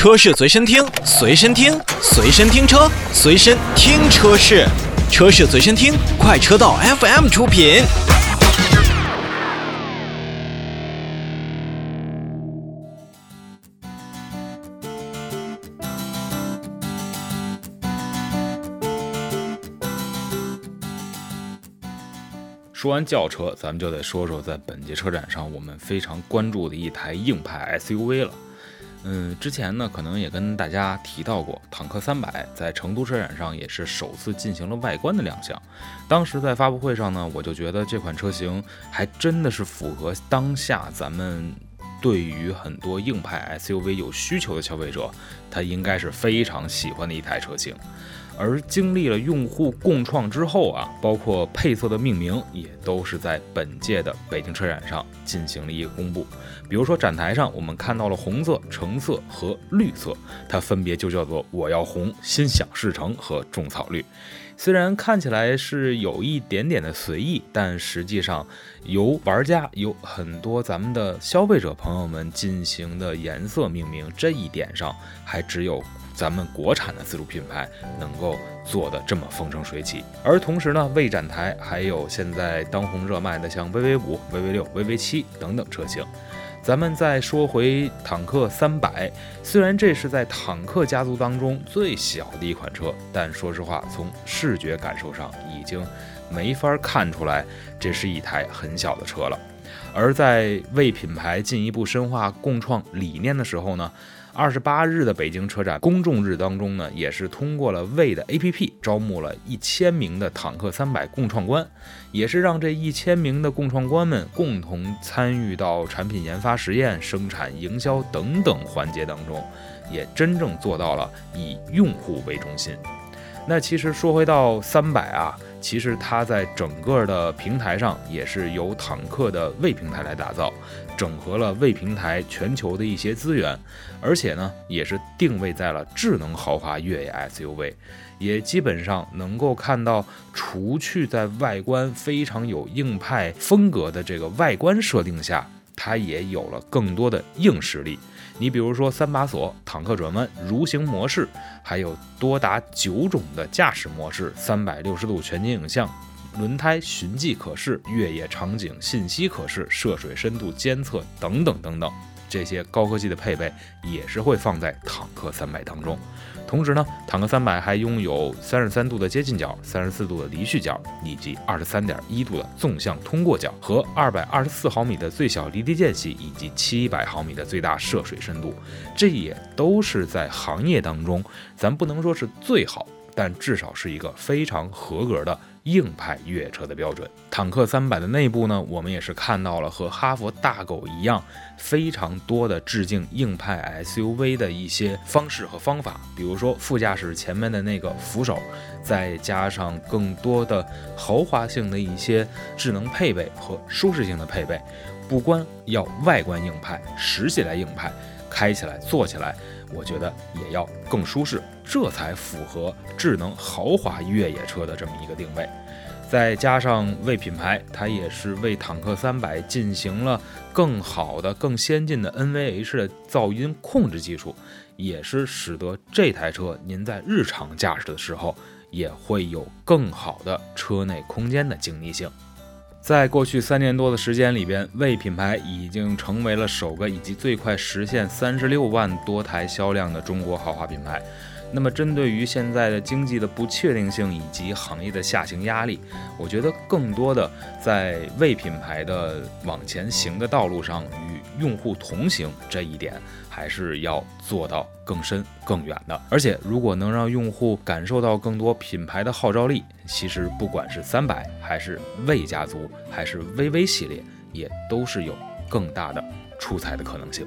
车市随身听，随身听，随身听车，随身听车市，车市随身听，快车道 FM 出品。说完轿车，咱们就得说说在本届车展上我们非常关注的一台硬派 SUV 了。嗯，之前呢，可能也跟大家提到过，坦克三百在成都车展上也是首次进行了外观的亮相。当时在发布会上呢，我就觉得这款车型还真的是符合当下咱们对于很多硬派 SUV 有需求的消费者，他应该是非常喜欢的一台车型。而经历了用户共创之后啊，包括配色的命名也都是在本届的北京车展上进行了一个公布。比如说展台上我们看到了红色、橙色和绿色，它分别就叫做“我要红”、“心想事成”和“种草绿”。虽然看起来是有一点点的随意，但实际上由玩家有很多咱们的消费者朋友们进行的颜色命名，这一点上还只有。咱们国产的自主品牌能够做的这么风生水起，而同时呢，未展台还有现在当红热卖的像 VV 五、VV 六、VV 七等等车型。咱们再说回坦克三百，虽然这是在坦克家族当中最小的一款车，但说实话，从视觉感受上已经没法看出来这是一台很小的车了。而在为品牌进一步深化共创理念的时候呢？二十八日的北京车展公众日当中呢，也是通过了魏的 APP 招募了一千名的坦克三百共创官，也是让这一千名的共创官们共同参与到产品研发、实验、生产、营销等等环节当中，也真正做到了以用户为中心。那其实说回到三百啊。其实它在整个的平台上也是由坦克的魏平台来打造，整合了魏平台全球的一些资源，而且呢也是定位在了智能豪华越野 SUV，也基本上能够看到，除去在外观非常有硬派风格的这个外观设定下，它也有了更多的硬实力。你比如说三把锁、坦克转弯、蠕行模式，还有多达九种的驾驶模式、三百六十度全景影像、轮胎寻迹可视、越野场景信息可视、涉水深度监测等等等等。这些高科技的配备也是会放在坦克三百当中。同时呢，坦克三百还拥有三十三度的接近角、三十四度的离去角，以及二十三点一度的纵向通过角和二百二十四毫米的最小离地间隙，以及七百毫米的最大涉水深度。这也都是在行业当中，咱不能说是最好，但至少是一个非常合格的。硬派越野车的标准，坦克三百的内部呢，我们也是看到了和哈佛大狗一样非常多的致敬硬派 SUV 的一些方式和方法，比如说副驾驶前面的那个扶手，再加上更多的豪华性的一些智能配备和舒适性的配备，不光要外观硬派，实起来硬派，开起来坐起来。我觉得也要更舒适，这才符合智能豪华越野车的这么一个定位。再加上为品牌，它也是为坦克三百进行了更好的、更先进的 NVH 的噪音控制技术，也是使得这台车您在日常驾驶的时候也会有更好的车内空间的经济性。在过去三年多的时间里边，魏品牌已经成为了首个以及最快实现三十六万多台销量的中国豪华品牌。那么，针对于现在的经济的不确定性以及行业的下行压力，我觉得更多的在为品牌的往前行的道路上与用户同行这一点，还是要做到更深更远的。而且，如果能让用户感受到更多品牌的号召力，其实不管是三百，还是魏家族，还是 VV 系列，也都是有更大的出彩的可能性。